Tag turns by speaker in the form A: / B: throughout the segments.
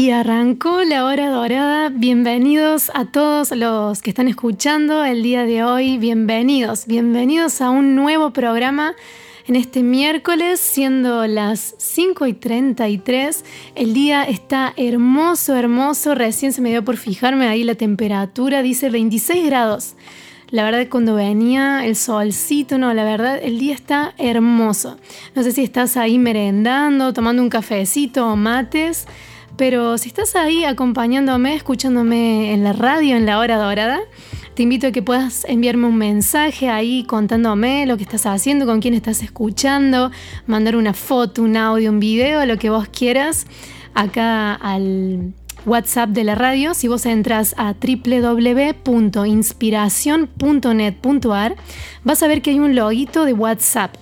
A: Y arrancó la hora dorada. Bienvenidos a todos los que están escuchando el día de hoy. Bienvenidos, bienvenidos a un nuevo programa en este miércoles, siendo las 5 y 33. El día está hermoso, hermoso. Recién se me dio por fijarme ahí la temperatura, dice 26 grados. La verdad, cuando venía el solcito, no, la verdad, el día está hermoso. No sé si estás ahí merendando, tomando un cafecito o mates. Pero si estás ahí acompañándome, escuchándome en la radio en la hora dorada, te invito a que puedas enviarme un mensaje ahí contándome lo que estás haciendo, con quién estás escuchando, mandar una foto, un audio, un video, lo que vos quieras, acá al WhatsApp de la radio. Si vos entras a www.inspiración.net.ar, vas a ver que hay un loguito de WhatsApp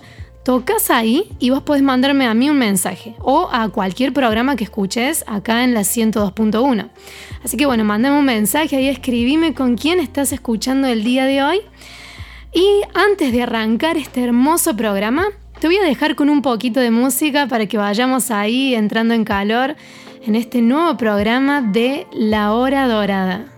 A: tocas ahí y vos podés mandarme a mí un mensaje o a cualquier programa que escuches acá en la 102.1. Así que bueno, mandame un mensaje ahí, escribime con quién estás escuchando el día de hoy. Y antes de arrancar este hermoso programa, te voy a dejar con un poquito de música para que vayamos ahí entrando en calor en este nuevo programa de La Hora Dorada.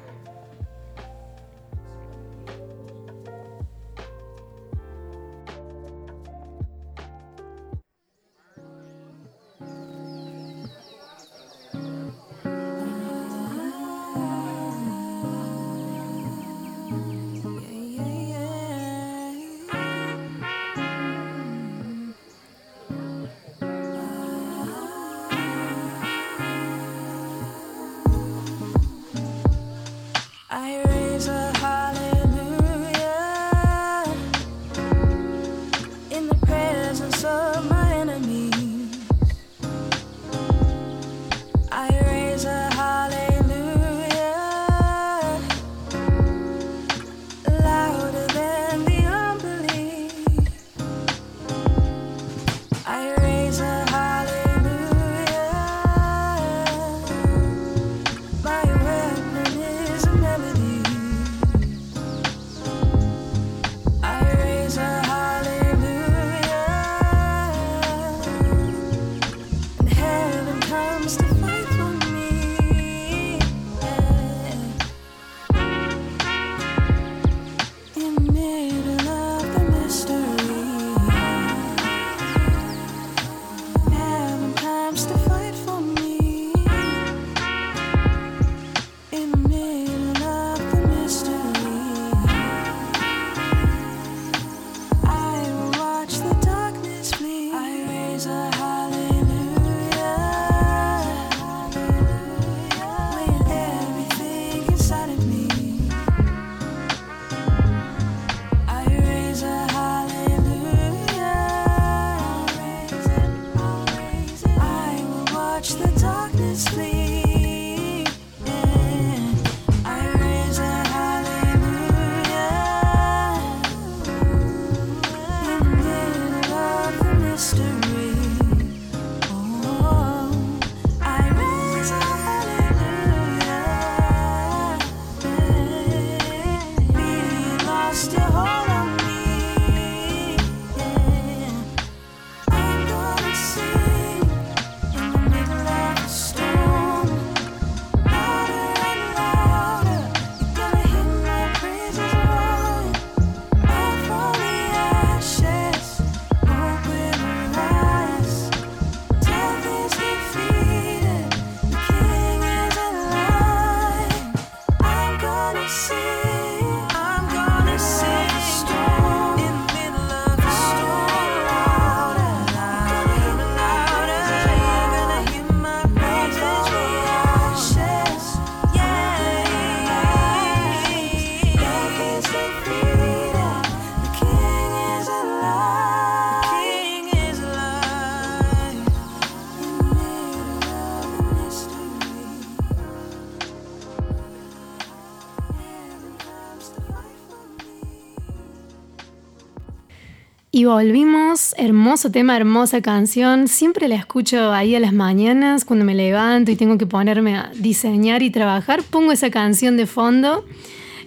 A: Y volvimos, hermoso tema, hermosa canción. Siempre la escucho ahí a las mañanas cuando me levanto y tengo que ponerme a diseñar y trabajar. Pongo esa canción de fondo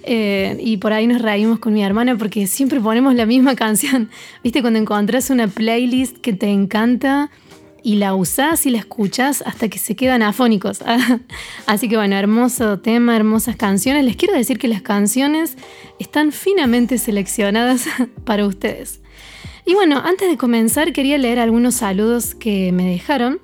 A: eh, y por ahí nos reímos con mi hermana porque siempre ponemos la misma canción. Viste, cuando encontrás una playlist que te encanta y la usás y la escuchás hasta que se quedan afónicos. Así que bueno, hermoso tema, hermosas canciones. Les quiero decir que las canciones están finamente seleccionadas para ustedes. Y bueno, antes de comenzar quería leer algunos saludos que me dejaron.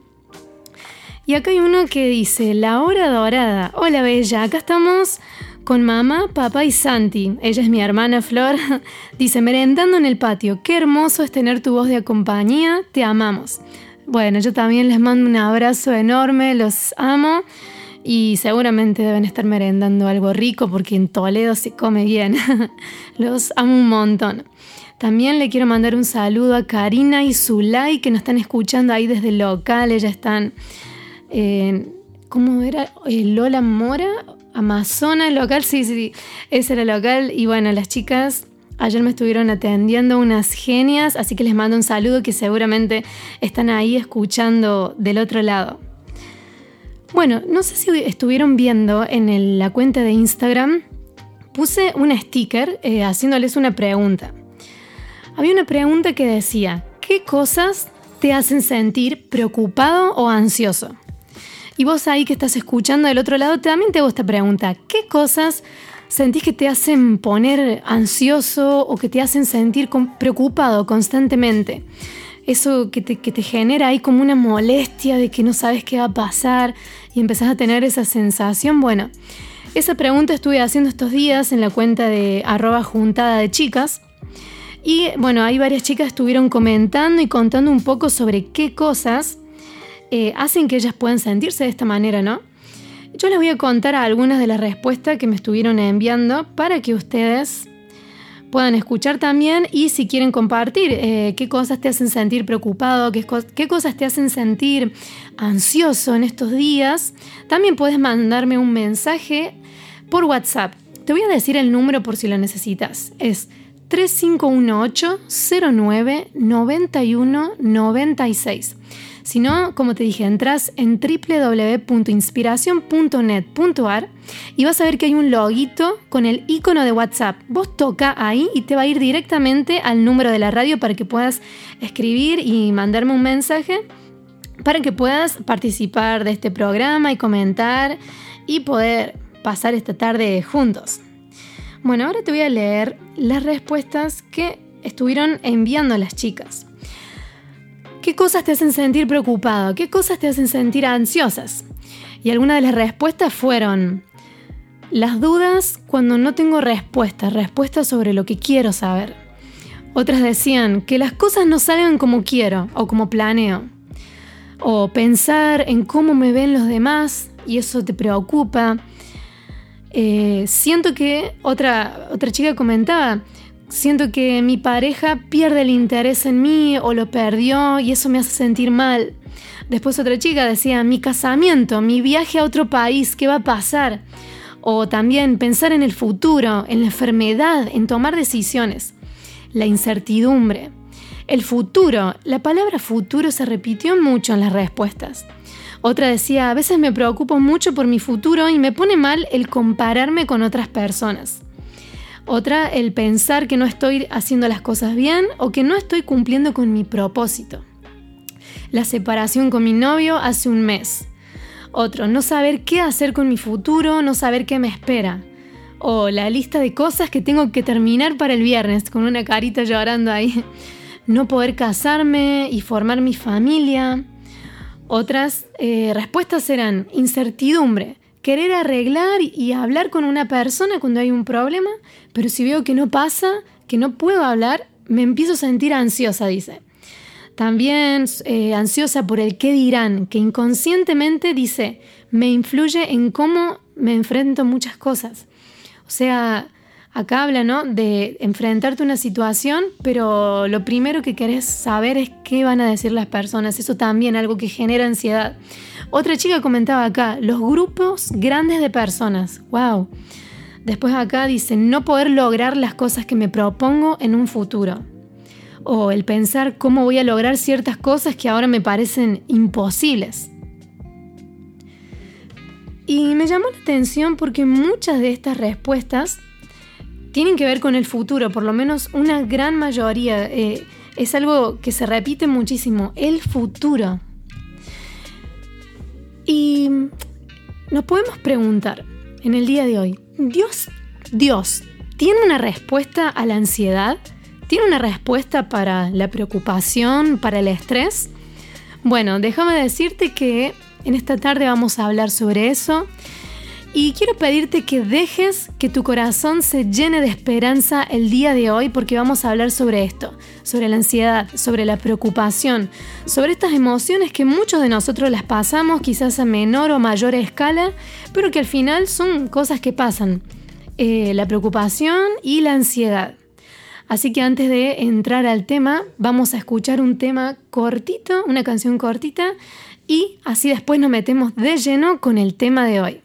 A: Y acá hay uno que dice, la hora dorada. Hola Bella, acá estamos con mamá, papá y Santi. Ella es mi hermana Flor. dice, merendando en el patio. Qué hermoso es tener tu voz de compañía. Te amamos. Bueno, yo también les mando un abrazo enorme, los amo y seguramente deben estar merendando algo rico porque en Toledo se come bien. los amo un montón. También le quiero mandar un saludo a Karina y Zulay que nos están escuchando ahí desde el local. Ellas están, en... ¿cómo era? Eh, Lola Mora, Amazona, local, sí, sí, ese era el local. Y bueno, las chicas ayer me estuvieron atendiendo unas genias, así que les mando un saludo que seguramente están ahí escuchando del otro lado. Bueno, no sé si estuvieron viendo en la cuenta de Instagram, puse un sticker eh, haciéndoles una pregunta había una pregunta que decía, ¿qué cosas te hacen sentir preocupado o ansioso? Y vos ahí que estás escuchando del otro lado, también te hago esta pregunta, ¿qué cosas sentís que te hacen poner ansioso o que te hacen sentir preocupado constantemente? Eso que te, que te genera ahí como una molestia de que no sabes qué va a pasar y empezás a tener esa sensación, bueno, esa pregunta estuve haciendo estos días en la cuenta de arroba juntada de chicas y bueno, hay varias chicas estuvieron comentando y contando un poco sobre qué cosas eh, hacen que ellas puedan sentirse de esta manera, ¿no? Yo les voy a contar algunas de las respuestas que me estuvieron enviando para que ustedes puedan escuchar también y si quieren compartir eh, qué cosas te hacen sentir preocupado, qué, qué, cosas te hacen sentir ansioso en estos días, también puedes mandarme un mensaje por WhatsApp. Te voy a decir el número por si lo necesitas. Es 3518-099196. Si no, como te dije, entras en www.inspiración.net.ar y vas a ver que hay un loguito con el icono de WhatsApp. Vos toca ahí y te va a ir directamente al número de la radio para que puedas escribir y mandarme un mensaje para que puedas participar de este programa y comentar y poder pasar esta tarde juntos. Bueno, ahora te voy a leer las respuestas que estuvieron enviando las chicas. ¿Qué cosas te hacen sentir preocupado? ¿Qué cosas te hacen sentir ansiosas? Y algunas de las respuestas fueron las dudas cuando no tengo respuestas, respuestas sobre lo que quiero saber. Otras decían que las cosas no salgan como quiero o como planeo. O pensar en cómo me ven los demás y eso te preocupa. Eh, siento que, otra, otra chica comentaba, siento que mi pareja pierde el interés en mí o lo perdió y eso me hace sentir mal. Después otra chica decía, mi casamiento, mi viaje a otro país, ¿qué va a pasar? O también pensar en el futuro, en la enfermedad, en tomar decisiones. La incertidumbre. El futuro, la palabra futuro se repitió mucho en las respuestas. Otra decía, a veces me preocupo mucho por mi futuro y me pone mal el compararme con otras personas. Otra, el pensar que no estoy haciendo las cosas bien o que no estoy cumpliendo con mi propósito. La separación con mi novio hace un mes. Otro, no saber qué hacer con mi futuro, no saber qué me espera. O la lista de cosas que tengo que terminar para el viernes, con una carita llorando ahí. No poder casarme y formar mi familia. Otras eh, respuestas eran incertidumbre, querer arreglar y hablar con una persona cuando hay un problema, pero si veo que no pasa, que no puedo hablar, me empiezo a sentir ansiosa, dice. También eh, ansiosa por el qué dirán, que inconscientemente dice, me influye en cómo me enfrento a muchas cosas. O sea, Acá habla, ¿no? De enfrentarte a una situación, pero lo primero que querés saber es qué van a decir las personas. Eso también algo que genera ansiedad. Otra chica comentaba acá, los grupos grandes de personas. ¡Wow! Después acá dice, no poder lograr las cosas que me propongo en un futuro. o el pensar cómo voy a lograr ciertas cosas que ahora me parecen imposibles. Y me llamó la atención porque muchas de estas respuestas tienen que ver con el futuro, por lo menos una gran mayoría. Eh, es algo que se repite muchísimo, el futuro. Y nos podemos preguntar en el día de hoy, ¿Dios, Dios tiene una respuesta a la ansiedad? ¿Tiene una respuesta para la preocupación, para el estrés? Bueno, déjame decirte que en esta tarde vamos a hablar sobre eso y quiero pedirte que dejes que tu corazón se llene de esperanza el día de hoy porque vamos a hablar sobre esto, sobre la ansiedad, sobre la preocupación, sobre estas emociones que muchos de nosotros las pasamos quizás a menor o mayor escala, pero que al final son cosas que pasan. Eh, la preocupación y la ansiedad. Así que antes de entrar al tema, vamos a escuchar un tema cortito, una canción cortita y así después nos metemos de lleno con el tema de hoy.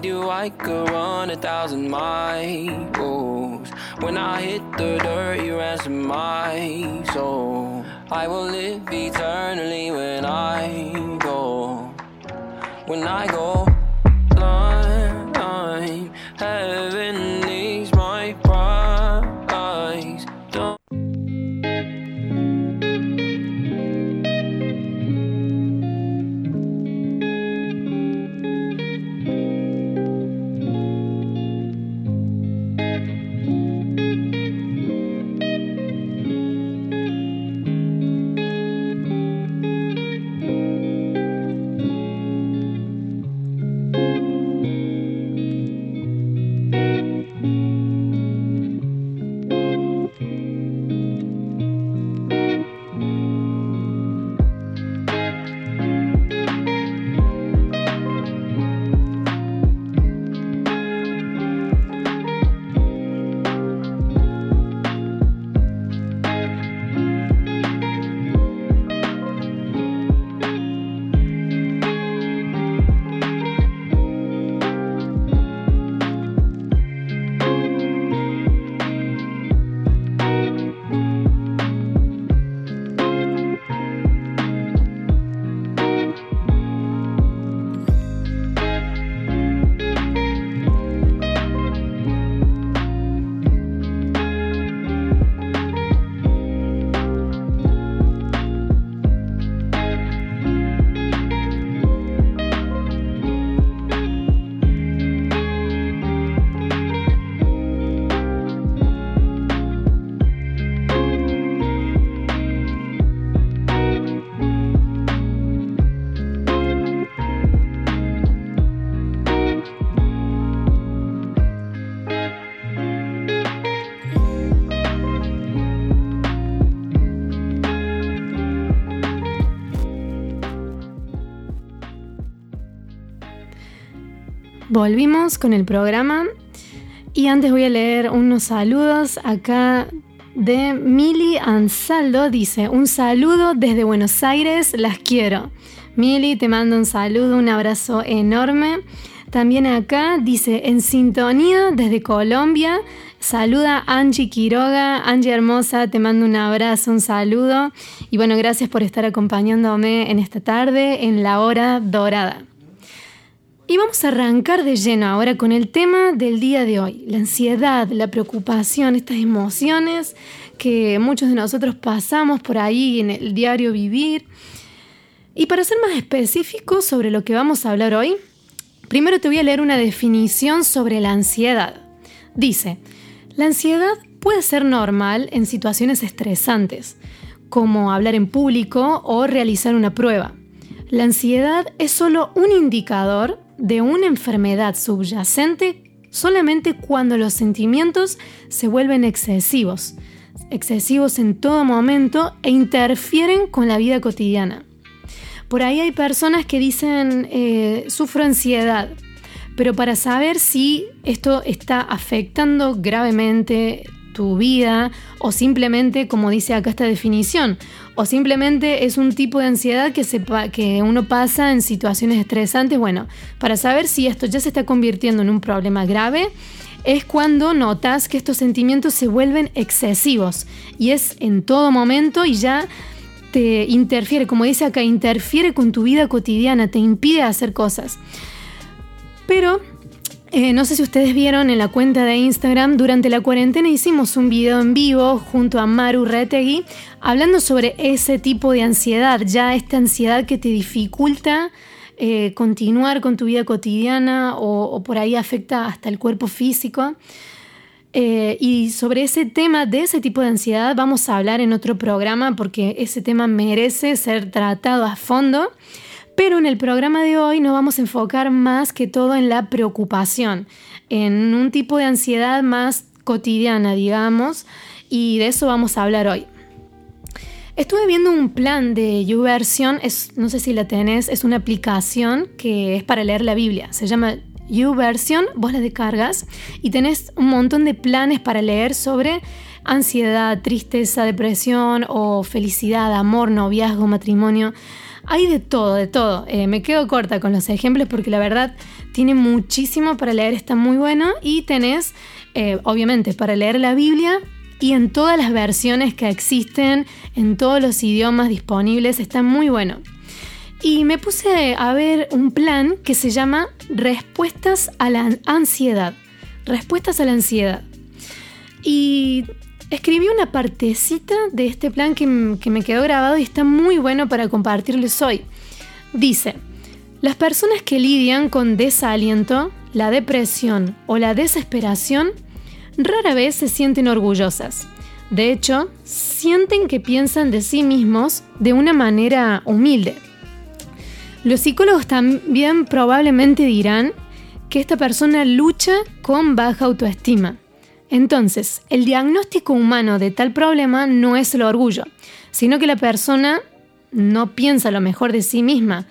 B: I could run a thousand miles. When I hit the dirt, you ransom my soul. I will live eternally when I go. When I go,
A: Volvimos con el programa y antes voy a leer unos saludos acá de Mili Ansaldo. Dice, un saludo desde Buenos Aires, las quiero. Mili, te mando un saludo, un abrazo enorme. También acá dice, en sintonía desde Colombia, saluda Angie Quiroga. Angie hermosa, te mando un abrazo, un saludo. Y bueno, gracias por estar acompañándome en esta tarde, en la hora dorada. Y vamos a arrancar de lleno ahora con el tema del día de hoy, la ansiedad, la preocupación, estas emociones que muchos de nosotros pasamos por ahí en el diario vivir. Y para ser más específicos sobre lo que vamos a hablar hoy, primero te voy a leer una definición sobre la ansiedad. Dice, la ansiedad puede ser normal en situaciones estresantes, como hablar en público o realizar una prueba. La ansiedad es solo un indicador de una enfermedad subyacente solamente cuando los sentimientos se vuelven excesivos, excesivos en todo momento e interfieren con la vida cotidiana. Por ahí hay personas que dicen, eh, sufro ansiedad, pero para saber si esto está afectando gravemente tu vida o simplemente, como dice acá esta definición, o simplemente es un tipo de ansiedad que, se, que uno pasa en situaciones estresantes. Bueno, para saber si esto ya se está convirtiendo en un problema grave, es cuando notas que estos sentimientos se vuelven excesivos y es en todo momento y ya te interfiere, como dice acá, interfiere con tu vida cotidiana, te impide hacer cosas. Pero eh, no sé si ustedes vieron en la cuenta de Instagram, durante la cuarentena hicimos un video en vivo junto a Maru Retegui hablando sobre ese tipo de ansiedad, ya esta ansiedad que te dificulta eh, continuar con tu vida cotidiana o, por ahí afecta hasta el cuerpo físico. Eh, y sobre ese tema de ese tipo de ansiedad vamos a hablar en otro programa porque ese tema merece ser tratado a fondo. Pero en el programa de hoy nos vamos a enfocar más que todo en la preocupación, en un tipo de ansiedad más cotidiana, digamos, y de eso vamos a hablar hoy. Estuve viendo un plan de YouVersion, es, no sé si la tenés, es una aplicación que es para leer la Biblia. Se llama YouVersion, vos la descargas y tenés un montón de planes para leer sobre ansiedad, tristeza, depresión o felicidad, amor, noviazgo, matrimonio. Hay de todo, de todo. Eh, me quedo corta con los ejemplos porque la verdad tiene muchísimo para leer, está muy bueno. Y tenés, eh, obviamente, para leer la Biblia y en todas las versiones que existen, en todos los idiomas disponibles, está muy bueno. Y me puse a ver un plan que se llama Respuestas a la ansiedad. Respuestas a la ansiedad. Y Escribí una partecita de este plan que, me quedó grabado y está muy bueno para compartirles hoy. Dice, las personas que lidian con desaliento, la depresión o la desesperación rara vez se sienten orgullosas. De hecho, sienten que piensan de sí mismos de una manera humilde. Los psicólogos también probablemente dirán que esta persona lucha con baja autoestima. Entonces, el diagnóstico humano de tal problema no es el orgullo, sino que la persona no piensa lo mejor de sí misma.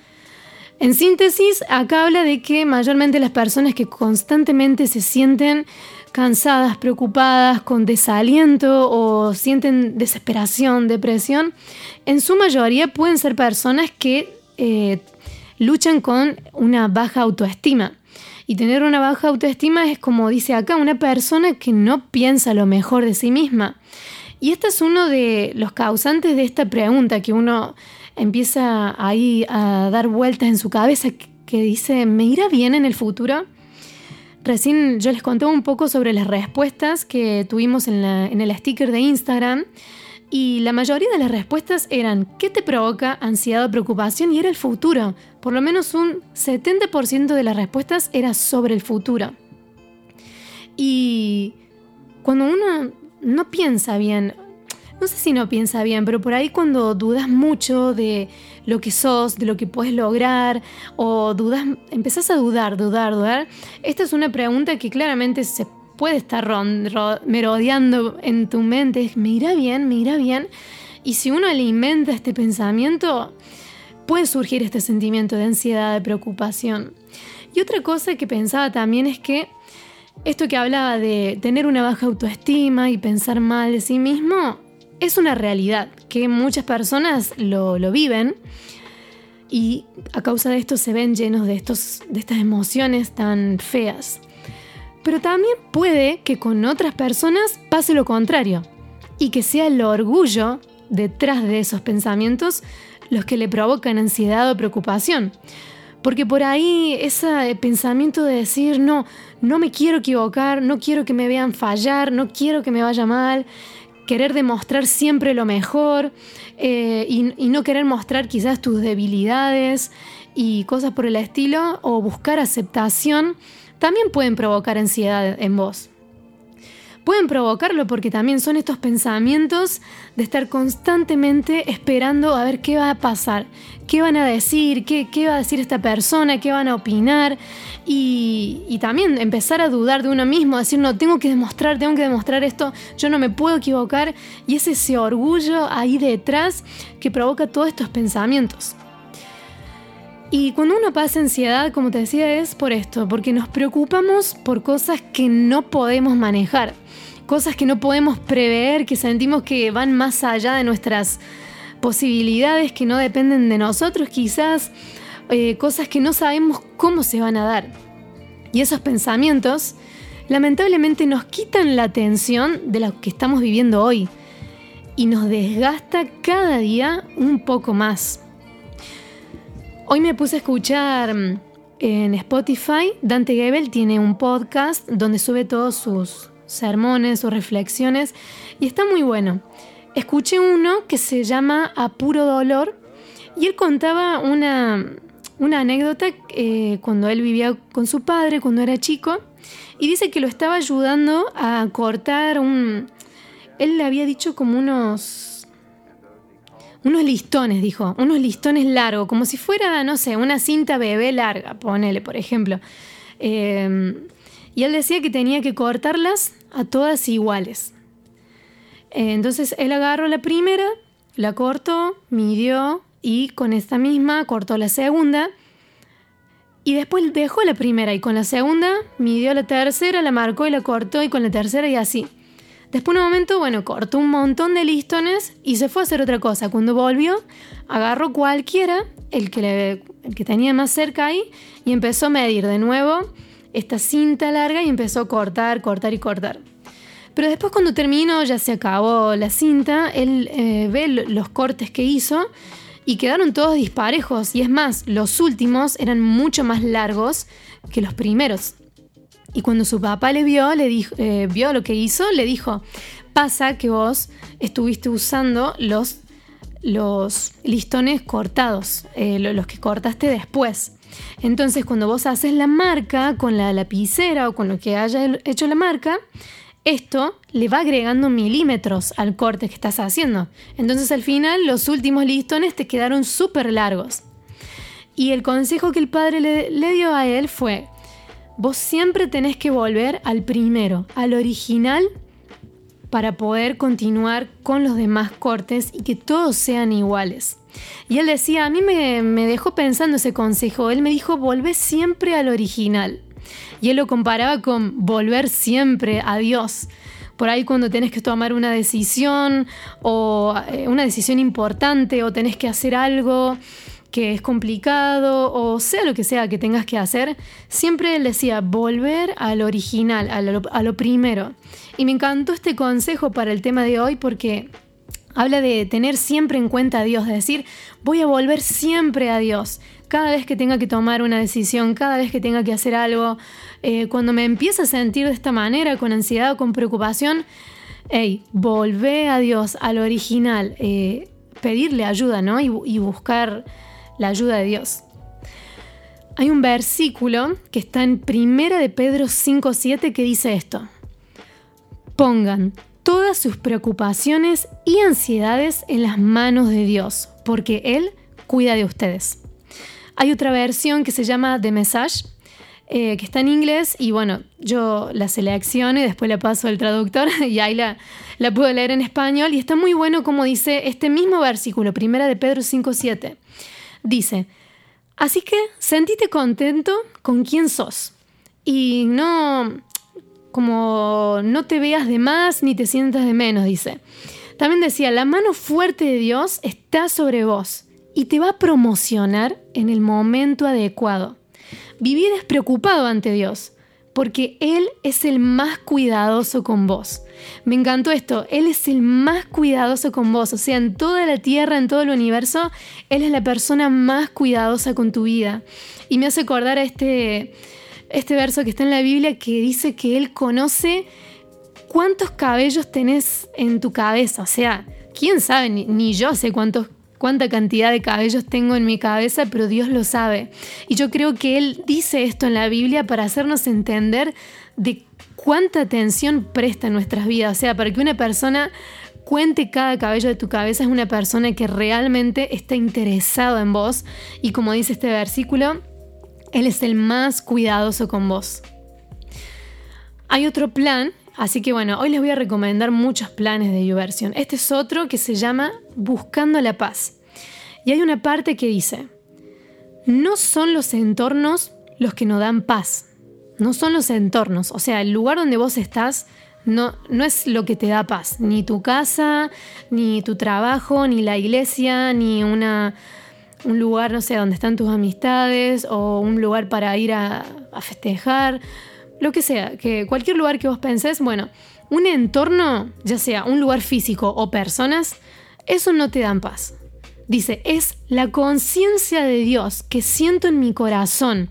A: En síntesis, acá habla de que mayormente las personas que constantemente se sienten cansadas, preocupadas, con desaliento o sienten desesperación, depresión, en su mayoría pueden ser personas que eh, luchan con una baja autoestima. Y tener una baja autoestima es como dice acá, una persona que no piensa lo mejor de sí misma. Y este es uno de los causantes de esta pregunta que uno empieza ahí a dar vueltas en su cabeza, que dice, ¿me irá bien en el futuro? Recién yo les conté un poco sobre las respuestas que tuvimos en, en el sticker de Instagram y la mayoría de las respuestas eran ¿qué te provoca ansiedad o preocupación? Y era el futuro. Por lo menos un 70% de las respuestas era sobre el futuro. Y cuando uno no piensa bien, no sé si no piensa bien, pero por ahí cuando dudas mucho de lo que sos, de lo que puedes lograr, o dudas, empezás a dudar, dudar, dudar, esta es una pregunta que claramente se puede estar merodeando en tu mente, me irá bien, me irá bien. Y si uno alimenta este pensamiento, puede surgir este sentimiento de ansiedad, de preocupación. Y otra cosa que pensaba también es que esto que hablaba de tener una baja autoestima y pensar mal de sí mismo, es una realidad que muchas personas lo, lo viven y a causa de esto se ven llenos de, estos, de estas emociones tan feas. Pero también puede que con otras personas pase lo contrario y que sea el orgullo detrás de esos pensamientos los que le provocan ansiedad o preocupación. Porque por ahí ese pensamiento de decir, no, no me quiero equivocar, no quiero que me vean fallar, no quiero que me vaya mal, querer demostrar siempre lo mejor eh, y, y no querer mostrar quizás tus debilidades y cosas por el estilo, o buscar aceptación también pueden provocar ansiedad en vos. Pueden provocarlo porque también son estos pensamientos de estar constantemente esperando a ver qué va a pasar, qué van a decir, qué, va a decir esta persona, qué van a opinar y, y, también empezar a dudar de uno mismo, decir, no, tengo que demostrar, tengo que demostrar esto, yo no me puedo equivocar y es ese orgullo ahí detrás que provoca todos estos pensamientos. Y cuando uno pasa ansiedad, como te decía, es por esto, porque nos preocupamos por cosas que no podemos manejar, cosas que no podemos prever, que sentimos que van más allá de nuestras posibilidades, que no dependen de nosotros, quizás eh, cosas que no sabemos cómo se van a dar. Y esos pensamientos lamentablemente nos quitan la atención de lo que estamos viviendo hoy y nos desgasta cada día un poco más. Hoy me puse a escuchar mm, en Spotify, Dante Gebel tiene un podcast donde sube todos sus sermones, sus reflexiones y está muy bueno. Escuché uno que se llama A Puro Dolor y él contaba una, anécdota eh, cuando él vivía con su padre, cuando era chico, y dice que lo estaba ayudando a cortar un... Él le había dicho como unos unos listones, dijo, unos listones largos, como si fuera, no sé, una cinta bebé larga, ponele, por ejemplo. Em, y él decía que tenía que cortarlas a todas iguales. Eh, entonces él agarró la primera, la cortó, midió y con esta misma cortó la segunda. Y después dejó la primera y con la segunda midió la tercera, la marcó y la cortó y con la tercera y así. Después de un momento, bueno, cortó un montón de listones y se fue a hacer otra cosa. Cuando volvió, agarró cualquiera, el que, le, el que tenía más cerca ahí, y empezó a medir de nuevo esta cinta larga y empezó a cortar, cortar y cortar. Pero después cuando terminó, ya se acabó la cinta, él eh, ve los cortes que hizo y quedaron todos disparejos. Y es más, los últimos eran mucho más largos que los primeros. Y cuando su papá le vio, le eh, vio lo que hizo, le dijo, pasa que vos estuviste usando los, los listones cortados, eh, los que cortaste después. Entonces cuando vos haces la marca con la lapicera o con lo que haya hecho la marca, esto le va agregando milímetros al corte que estás haciendo. Entonces al final los últimos listones te quedaron súper largos. Y el consejo que el padre le dio a él fue, vos siempre tenés que volver al primero, al original, para poder continuar con los demás cortes y que todos sean iguales. Y él decía, a mí me, dejó pensando ese consejo, él me dijo, volvé siempre al original. Y él lo comparaba con volver siempre a Dios. Por ahí cuando tenés que tomar una decisión o eh, una decisión importante o tenés que hacer algo que es complicado o sea lo que sea que tengas que hacer, siempre decía volver al original, a lo, a lo primero. Y me encantó este consejo para el tema de hoy porque habla de tener siempre en cuenta a Dios, de decir, voy a volver siempre a Dios. Cada vez que tenga que tomar una decisión, cada vez que tenga que hacer algo, eh, cuando me empiece a sentir de esta manera, con ansiedad o con preocupación, hey, volvé a Dios, al original, eh, pedirle ayuda, ¿no? Y buscar la ayuda de Dios. Hay un versículo que está en Primera de Pedro 5.7 que dice esto. Pongan todas sus preocupaciones y ansiedades en las manos de Dios, porque Él cuida de ustedes. Hay otra versión que se llama The Message, eh, que está en inglés y bueno, yo la selecciono y después la paso al traductor y ahí la, la puedo leer en español y está muy bueno como dice este mismo versículo, primera de Pedro 5.7. Dice, así que sentite contento con quien sos y no como no te veas de más ni te sientas de menos, dice. También decía, la mano fuerte de Dios está sobre vos y te va a promocionar en el momento adecuado. Viví despreocupado ante Dios porque Él es el más cuidadoso con vos. Me encantó esto, Él es el más cuidadoso con vos, o sea, en toda la tierra, en todo el universo, Él es la persona más cuidadosa con tu vida. Y me hace acordar a este, este verso que está en la Biblia que dice que Él conoce cuántos cabellos tenés en tu cabeza, o sea, quién sabe, ni, ni yo sé cuántos cuánta cantidad de cabellos tengo en mi cabeza, pero Dios lo sabe. Y yo creo que Él dice esto en la Biblia para hacernos entender de cuánta atención presta en nuestras vidas. O sea, para que una persona cuente cada cabello de tu cabeza es una persona que realmente está interesado en vos. Y como dice este versículo, Él es el más cuidadoso con vos. Hay otro plan Así que bueno, hoy les voy a recomendar muchos planes de YouVersion. Este es otro que se llama Buscando la Paz. Y hay una parte que dice, no son los entornos los que nos dan paz. No son los entornos. O sea, el lugar donde vos estás no, no es lo que te da paz. Ni tu casa, ni tu trabajo, ni la iglesia, ni una, un lugar, no sé, donde están tus amistades o un lugar para ir a festejar. Lo que sea, que cualquier lugar que vos pensés, bueno, un entorno, ya sea un lugar físico o personas, eso no te dan paz. Dice, es la conciencia de Dios que siento en mi corazón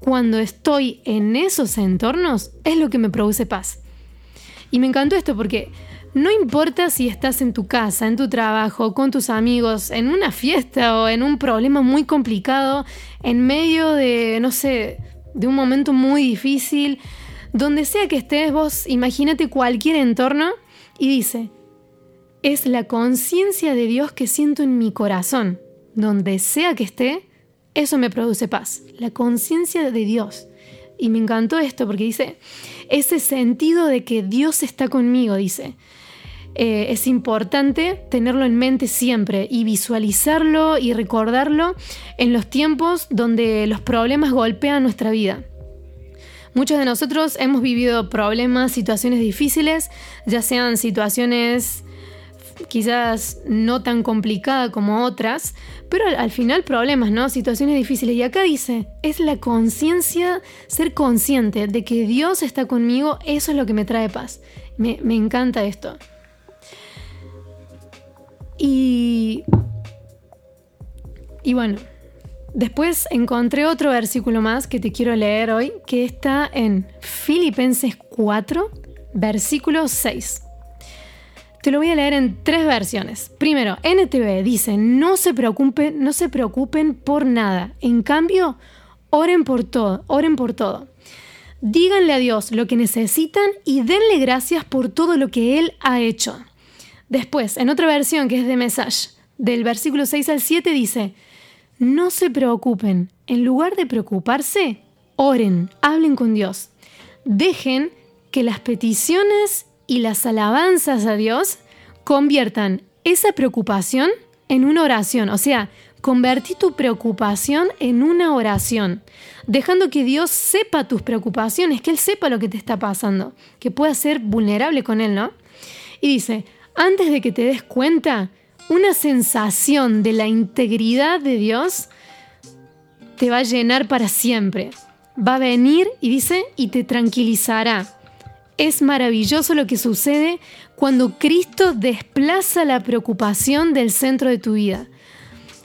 A: cuando estoy en esos entornos, es lo que me produce paz. Y me encantó esto porque no importa si estás en tu casa, en tu trabajo, con tus amigos, en una fiesta o en un problema muy complicado, en medio de, no sé, de un momento muy difícil, donde sea que estés vos, imagínate cualquier entorno y dice, es la conciencia de Dios que siento en mi corazón. Donde sea que esté, eso me produce paz. La conciencia de Dios. Y me encantó esto porque dice, ese sentido de que Dios está conmigo, dice. Eh, es importante tenerlo en mente siempre y visualizarlo y recordarlo en los tiempos donde los problemas golpean nuestra vida. Muchos de nosotros hemos vivido problemas, situaciones difíciles, ya sean situaciones quizás no tan complicadas como otras, pero al, final problemas, ¿no? Situaciones difíciles. Y acá dice, es la conciencia, ser consciente de que Dios está conmigo, eso es lo que me trae paz. Me, me encanta esto. Y, y bueno, después encontré otro versículo más que te quiero leer hoy, que está en Filipenses 4, versículo 6. Te lo voy a leer en tres versiones. Primero, NTV dice, no se preocupen, no se preocupen por nada. En cambio, oren por todo, oren por todo. Díganle a Dios lo que necesitan y denle gracias por todo lo que Él ha hecho. Después, en otra versión que es de Message, del versículo 6 al 7 dice, no se preocupen, en lugar de preocuparse, oren, hablen con Dios. Dejen que las peticiones y las alabanzas a Dios conviertan esa preocupación en una oración. O sea, convertí tu preocupación en una oración, dejando que Dios sepa tus preocupaciones, que Él sepa lo que te está pasando, que pueda ser vulnerable con Él, ¿no? Y dice, antes de que te des cuenta, una sensación de la integridad de Dios te va a llenar para siempre. Va a venir y dice, y te tranquilizará es maravilloso lo que sucede cuando Cristo desplaza la preocupación del centro de tu vida.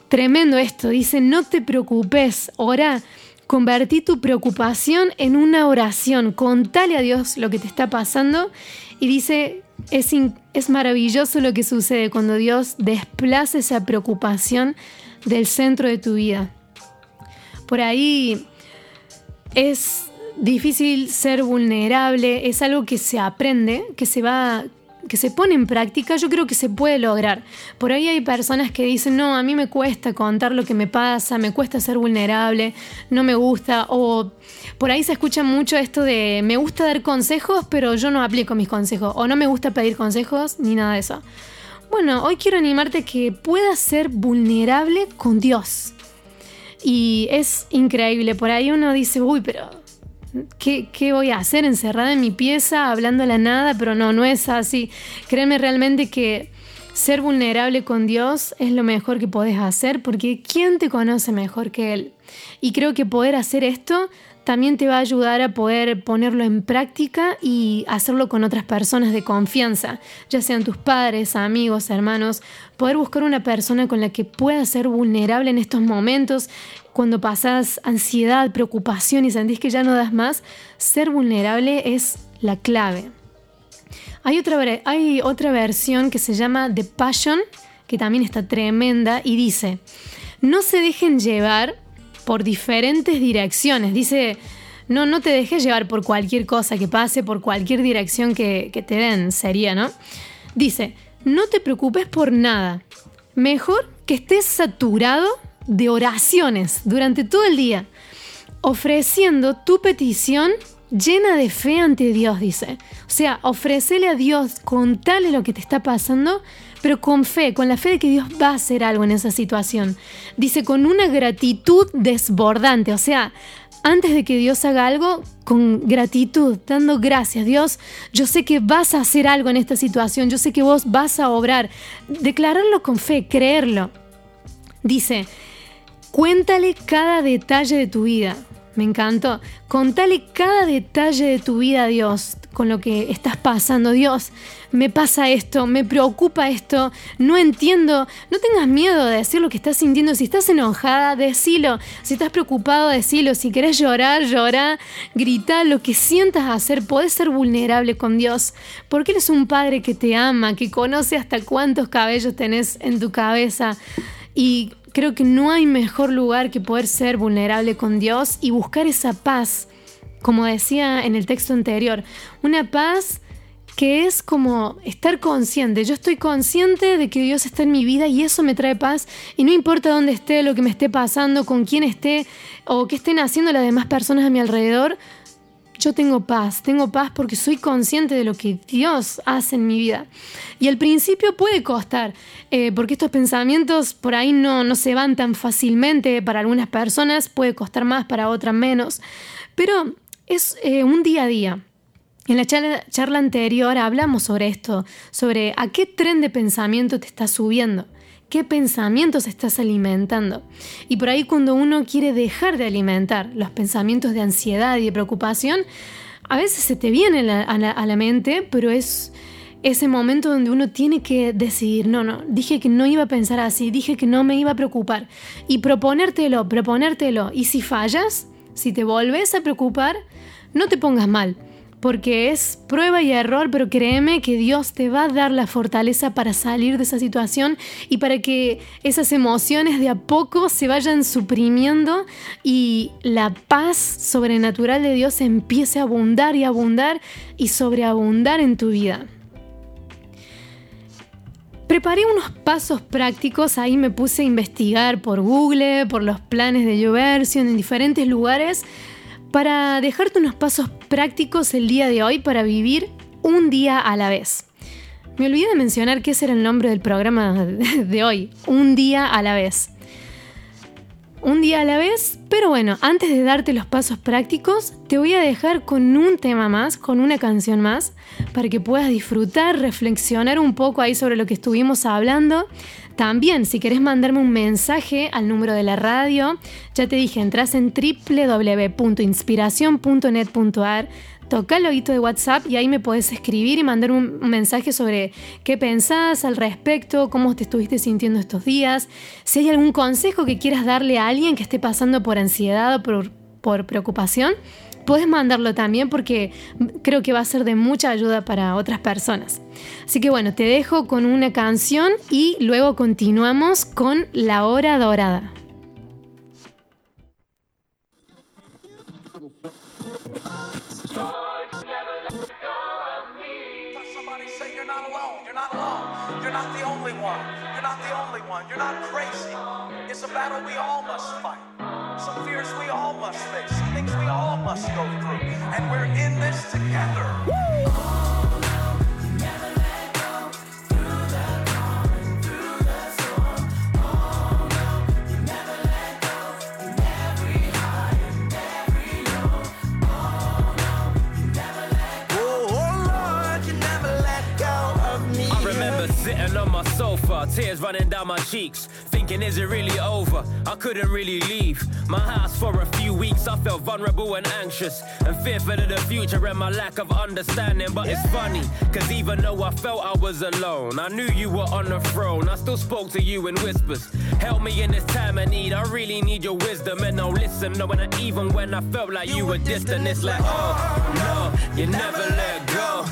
A: Tremendo esto, dice, no te preocupes, ora, convertí tu preocupación en una oración, contale a Dios lo que te está pasando y dice, es, es maravilloso lo que sucede cuando Dios desplaza esa preocupación del centro de tu vida. Por ahí es difícil ser vulnerable, es algo que se aprende, que se va que se pone en práctica, yo creo que se puede lograr. Por ahí hay personas que dicen, no, a mí me cuesta contar lo que me pasa, me cuesta ser vulnerable, no me gusta, o por ahí se escucha mucho esto de, me gusta dar consejos, pero yo no aplico mis consejos, o no me gusta pedir consejos, ni nada de eso. Bueno, hoy quiero animarte que puedas ser vulnerable con Dios. Y es increíble, por ahí uno dice, uy, pero ¿Qué, voy a hacer encerrada en mi pieza hablando a la nada? Pero no, no es así. Créeme realmente que ser vulnerable con Dios es lo mejor que podés hacer porque ¿quién te conoce mejor que Él? Y creo que poder hacer esto también te va a ayudar a poder ponerlo en práctica y hacerlo con otras personas de confianza, ya sean tus padres, amigos, hermanos, poder buscar una persona con la que puedas ser vulnerable en estos momentos, cuando pasas ansiedad, preocupación y sentís que ya no das más, ser vulnerable es la clave. Hay otra, hay otra versión que se llama The Passion, que también está tremenda y dice, no se dejen llevar por diferentes direcciones. Dice, no, no te dejes llevar por cualquier cosa que pase, por cualquier dirección que, que te den, sería, ¿no? Dice, no te preocupes por nada. Mejor que estés saturado de oraciones durante todo el día, ofreciendo tu petición llena de fe ante Dios, dice. O sea, ofrecele a Dios, contale lo que te está pasando, pero con fe, con la fe de que Dios va a hacer algo en esa situación. Dice, con una gratitud desbordante, o sea, antes de que Dios haga algo, con gratitud, dando gracias. Dios, yo sé que vas a hacer algo en esta situación, yo sé que vos vas a obrar. Declararlo con fe, creerlo. Dice, cuéntale cada detalle de tu vida. Me encantó. Contale cada detalle de tu vida a Dios, con lo que estás pasando. Dios, me pasa esto, me preocupa esto, no entiendo. No tengas miedo de decir lo que estás sintiendo. Si estás enojada, decilo. Si estás preocupado, decilo. Si querés llorar, llora. Grita lo que sientas hacer. Podés ser vulnerable con Dios. Porque Él es un Padre que te ama, que conoce hasta cuántos cabellos tenés en tu cabeza. Y Creo que no hay mejor lugar que poder ser vulnerable con Dios y buscar esa paz, como decía en el texto anterior, una paz que es como estar consciente. Yo estoy consciente de que Dios está en mi vida y eso me trae paz y no importa dónde esté, lo que me esté pasando, con quién esté o qué estén haciendo las demás personas a mi alrededor, yo tengo paz, tengo paz porque soy consciente de lo que Dios hace en mi vida. Y al principio puede costar, eh, porque estos pensamientos por ahí no, no se van tan fácilmente para algunas personas, puede costar más para otras menos, pero es eh, un día a día. En la charla, charla anterior hablamos sobre esto, sobre a qué tren de pensamiento te estás subiendo qué pensamientos estás alimentando. Y por ahí cuando uno quiere dejar de alimentar los pensamientos de ansiedad y de preocupación, a veces se te viene a la, mente, pero es ese momento donde uno tiene que decidir, no, no, dije que no iba a pensar así, dije que no me iba a preocupar. Y proponértelo, proponértelo. Y si fallas, si te volves a preocupar, no te pongas mal porque es prueba y error, pero créeme que Dios te va a dar la fortaleza para salir de esa situación y para que esas emociones de a poco se vayan suprimiendo y la paz sobrenatural de Dios empiece a abundar y abundar y sobreabundar en tu vida. Preparé unos pasos prácticos, ahí me puse a investigar por Google, por los planes de YouVersion en diferentes lugares para dejarte unos pasos prácticos el día de hoy para vivir un día a la vez. Me olvidé de mencionar que ese era el nombre del programa de hoy, un día a la vez. Un día a la vez, pero bueno, antes de darte los pasos prácticos, te voy a dejar con un tema más, con una canción más, para que puedas disfrutar, reflexionar un poco ahí sobre lo que estuvimos hablando, también, si querés mandarme un mensaje al número de la radio, ya te dije, entras en www.inspiración.net.ar, toca el loguito de WhatsApp y ahí me podés escribir y mandar un mensaje sobre qué pensás al respecto, cómo te estuviste sintiendo estos días, si hay algún consejo que quieras darle a alguien que esté pasando por ansiedad o por, por preocupación puedes mandarlo también porque creo que va a ser de mucha ayuda para otras personas. Así que bueno, te dejo con una canción y luego continuamos con La Hora Dorada.
C: not the only one. You're not the only one. You're not crazy. It's a battle we all must fight. Some fears we all must face. Some things we all must go through. And we're in this together. Woo!
D: Sofa, tears running down my cheeks. Thinking, is it really over? I couldn't really leave my house for a few weeks. I felt vulnerable and anxious and fearful of the future and my lack of understanding. But it's funny, cause even though I felt I was alone, I knew you were on the throne. I still spoke to you in whispers. Help me in this time of need. I really need your wisdom and no listen. No, I, even when I felt like you, you were distant, it's like, oh no, you never let go.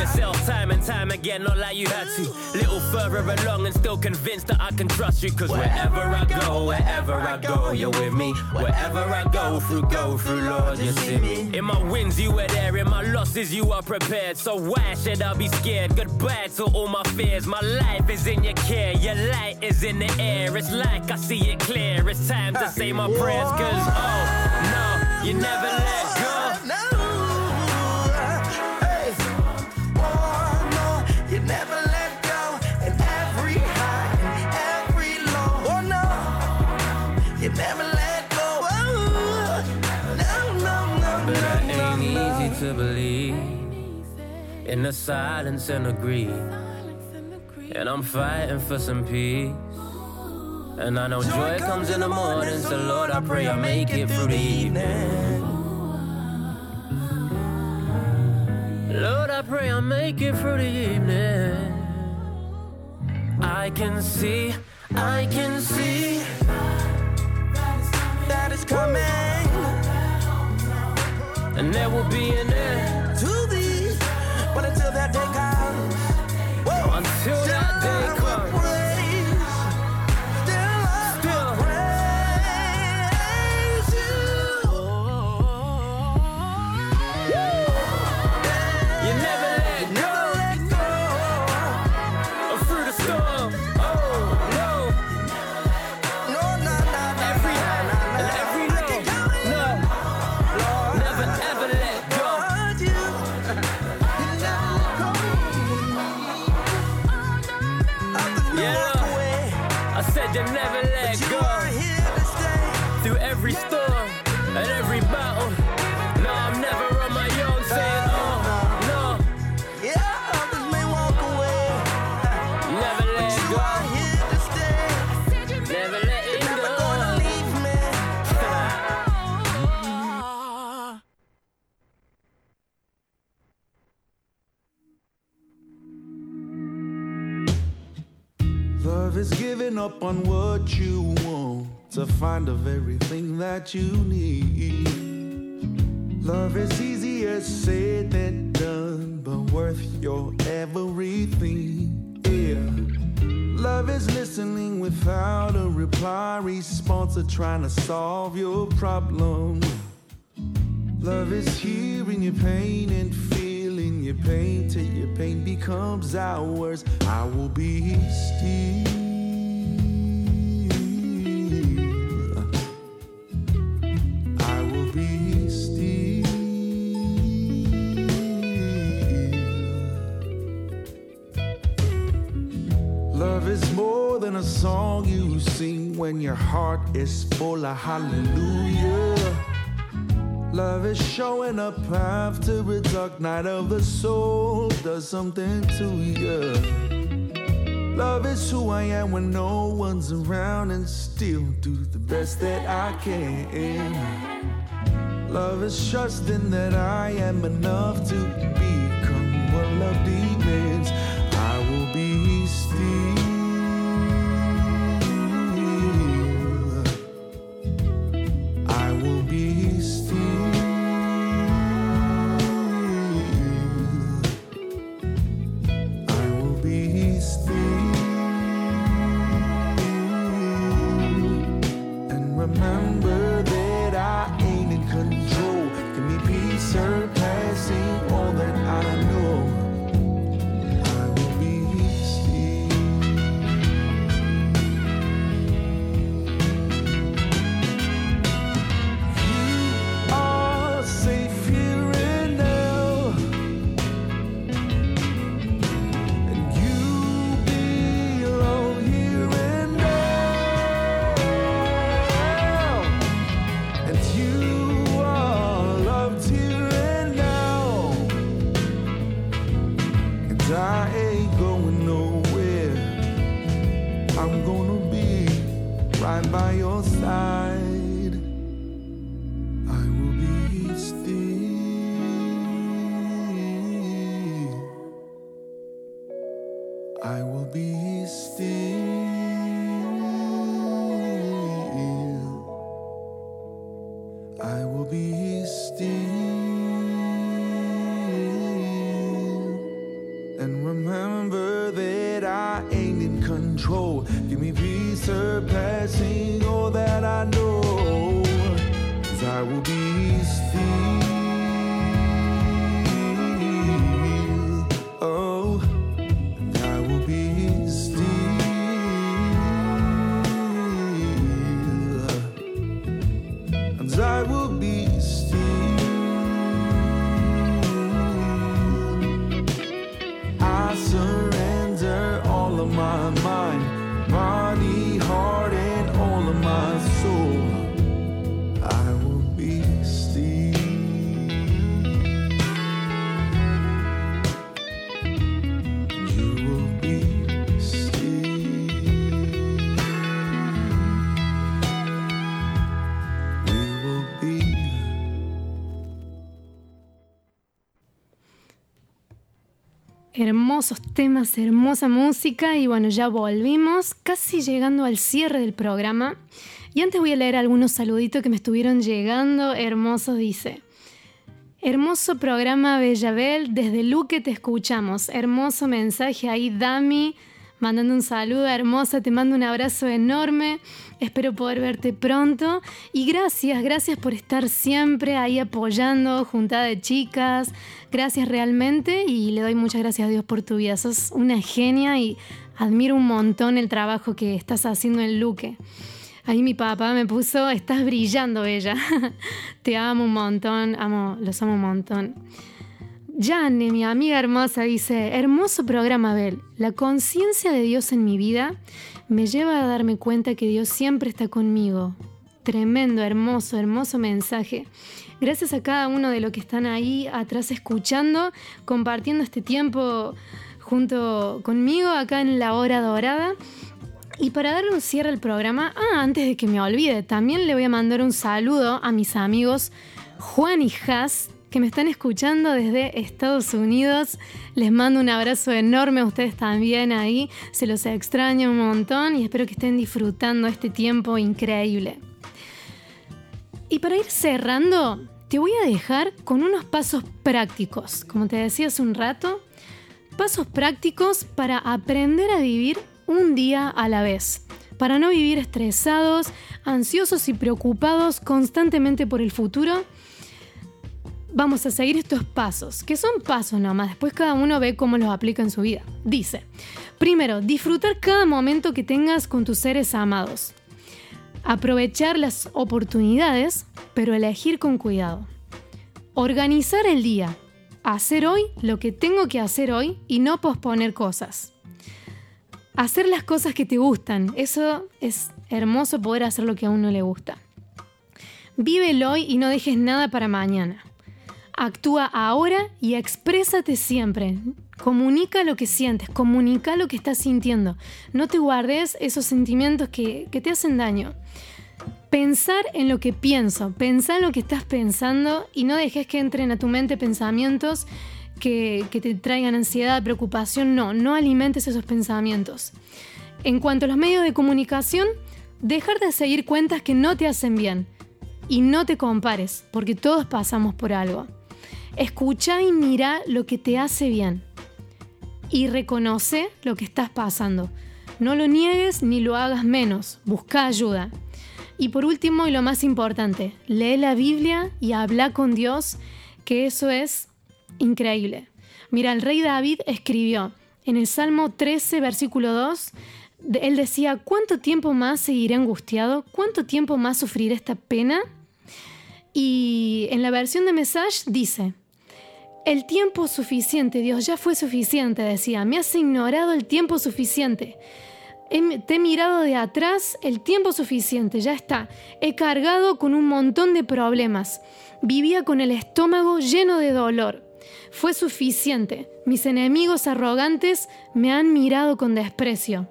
D: Yourself time and time again, not like you had to. Little further along and still convinced that I can trust you. Cause wherever I go, wherever I go, you're with me. Wherever I go through, go through, Lord, you see me. In my wins, you were there. In my losses, you are prepared. So why should I be scared? Goodbye to all my fears. My life is in your care. Your light is in the air. It's like I see it clear. It's time to say my prayers. Cause, oh, no, you never let in the silence and agree. And I'm fighting for some peace. And I know joy comes in the morning, so Lord, I pray I make it through the evening. Lord, I pray I make it through the evening. I can see, I can see that it's coming and there will be an end
E: until that day comes.
D: They
F: never on what you want to find of everything that you need. Love is easier said than done, but worth your everything. Yeah. Love is listening without a reply response or trying to solve your problem. Love is hearing your pain and feeling your pain till your pain becomes ours. I will be still. When your heart is full of hallelujah. Love is showing up after a dark night of the soul does something to you. Love is who I am when no one's around and still do the best that I can. Love is trusting that I am enough to become what love demands. I will be still and remember that I ain't in control. Give me peace surpassing.
A: Temas, hermosa música y bueno, ya volvimos, casi llegando al cierre del programa. Y antes voy a leer algunos saluditos que me estuvieron llegando. Hermoso dice. Hermoso programa Bellabel, desde Luque te escuchamos. Hermoso mensaje ahí, Dami, mandando un saludo hermosa, te mando un abrazo enorme. Espero poder verte pronto. Y gracias, gracias por estar siempre ahí apoyando, juntada de chicas. Gracias realmente y le doy muchas gracias a Dios por tu vida. Sos una genia y admiro un montón el trabajo que estás haciendo en Luque. Ahí mi papá me puso, estás brillando, Bella. Te amo un montón, amo, los amo un montón. Jane, mi amiga hermosa, dice, hermoso programa, Abel. La conciencia de Dios en mi vida me lleva a darme cuenta que Dios siempre está conmigo. Tremendo, hermoso, hermoso mensaje. Gracias a cada uno de los que están ahí atrás escuchando, compartiendo este tiempo junto conmigo acá en la hora dorada. Y para darle un cierre al programa, ah, antes de que me olvide, también le voy a mandar un saludo a mis amigos Juan y Haas, que me están escuchando desde Estados Unidos. Les mando un abrazo enorme a ustedes también ahí. Se los extraño un montón y espero que estén disfrutando este tiempo increíble. Y para ir cerrando, te voy a dejar con unos pasos prácticos. Como te decía hace un rato, pasos prácticos para aprender a vivir un día a la vez, para no vivir estresados, ansiosos y preocupados constantemente por el futuro. Vamos a seguir estos pasos, que son pasos nomás, después cada uno ve cómo los aplica en su vida. Dice, primero, disfrutar cada momento que tengas con tus seres amados. Aprovechar las oportunidades, pero elegir con cuidado. Organizar el día. Hacer hoy lo que tengo que hacer hoy y no posponer cosas. Hacer las cosas que te gustan. Eso es hermoso poder hacer lo que a uno le gusta. Vive el hoy y no dejes nada para mañana. Actúa ahora y exprésate siempre. Comunica lo que sientes, comunica lo que estás sintiendo. No te guardes esos sentimientos que, que te hacen daño. Pensar en lo que pienso, pensar en lo que estás pensando y no dejes que entren a tu mente pensamientos que, que te traigan ansiedad, preocupación. No, no alimentes esos pensamientos. En cuanto a los medios de comunicación, dejar de seguir cuentas que no te hacen bien y no te compares, porque todos pasamos por algo. Escucha y mira lo que te hace bien y reconoce lo que estás pasando. No lo niegues ni lo hagas menos, busca ayuda. Y por último, y lo más importante, lee la Biblia y habla con Dios, que eso es increíble. Mira, el rey David escribió en el Salmo 13, versículo 2, de- él decía, ¿cuánto tiempo más seguiré angustiado? ¿Cuánto tiempo más sufriré esta pena? Y en la versión de Message dice, el tiempo suficiente, Dios ya fue suficiente, decía, me has ignorado el tiempo suficiente. Te he mirado de atrás el tiempo suficiente, ya está. He cargado con un montón de problemas. Vivía con el estómago lleno de dolor. Fue suficiente. Mis enemigos arrogantes me han mirado con desprecio.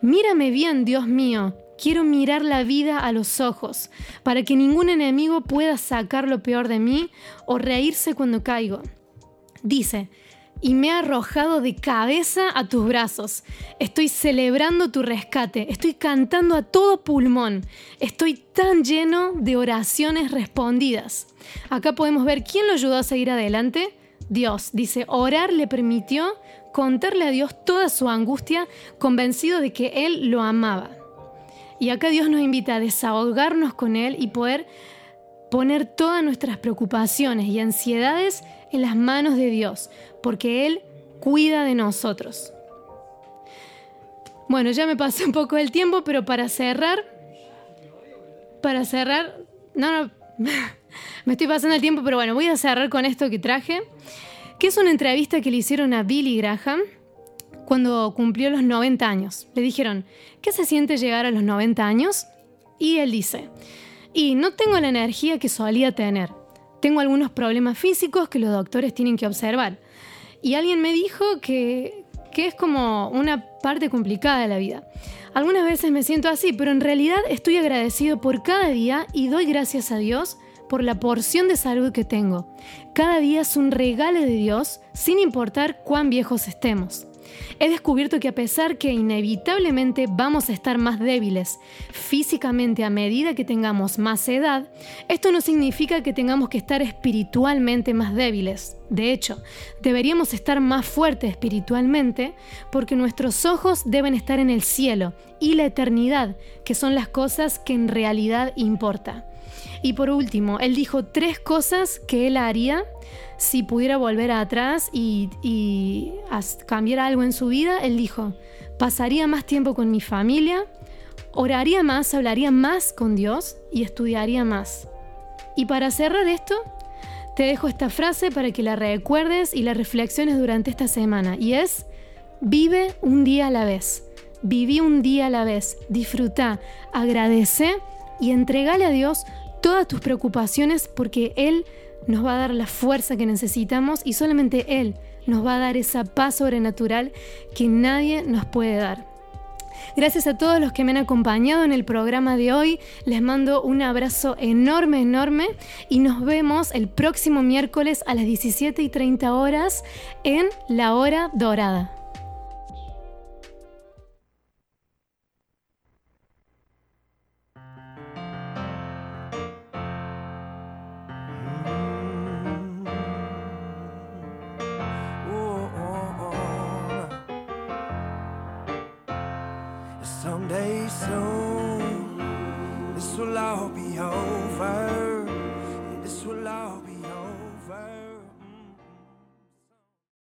A: Mírame bien, Dios mío. Quiero mirar la vida a los ojos, para que ningún enemigo pueda sacar lo peor de mí o reírse cuando caigo. Dice, y me ha arrojado de cabeza a tus brazos. Estoy celebrando tu rescate, estoy cantando a todo pulmón, estoy tan lleno de oraciones respondidas. Acá podemos ver quién lo ayudó a seguir adelante. Dios, dice, orar le permitió contarle a Dios toda su angustia, convencido de que Él lo amaba. Y acá Dios nos invita a desahogarnos con Él y poder poner todas nuestras preocupaciones y ansiedades en las manos de Dios, porque Él cuida de nosotros. Bueno, ya me pasé un poco el tiempo, pero para cerrar, para cerrar, no, no, me estoy pasando el tiempo, pero bueno, voy a cerrar con esto que traje, que es una entrevista que le hicieron a Billy Graham cuando cumplió los 90 años. Le dijeron, ¿qué se siente llegar a los 90 años? Y él dice, y no tengo la energía que solía tener. Tengo algunos problemas físicos que los doctores tienen que observar. Y alguien me dijo que, que es como una parte complicada de la vida. Algunas veces me siento así, pero en realidad estoy agradecido por cada día y doy gracias a Dios por la porción de salud que tengo. Cada día es un regalo de Dios, sin importar cuán viejos estemos. He descubierto que a pesar que inevitablemente vamos a estar más débiles físicamente a medida que tengamos más edad, esto no significa que tengamos que estar espiritualmente más débiles. De hecho, deberíamos estar más fuertes espiritualmente porque nuestros ojos deben estar en el cielo y la eternidad, que son las cosas que en realidad importa. Y por último, él dijo tres cosas que él haría si pudiera volver atrás y, cambiar algo en su vida. Él dijo, pasaría más tiempo con mi familia, oraría más, hablaría más con Dios y estudiaría más. Y para cerrar esto, te dejo esta frase para que la recuerdes y la reflexiones durante esta semana. Y es, vive un día a la vez. Viví un día a la vez. Disfruta, agradece y entregale a Dios todas tus preocupaciones porque Él nos va a dar la fuerza que necesitamos y solamente Él nos va a dar esa paz sobrenatural que nadie nos puede dar. Gracias a todos los que me han acompañado en el programa de hoy. Les mando un abrazo enorme, enorme y nos vemos el próximo miércoles a las 17 y 30 horas en La Hora Dorada.
E: Soon this will all be over.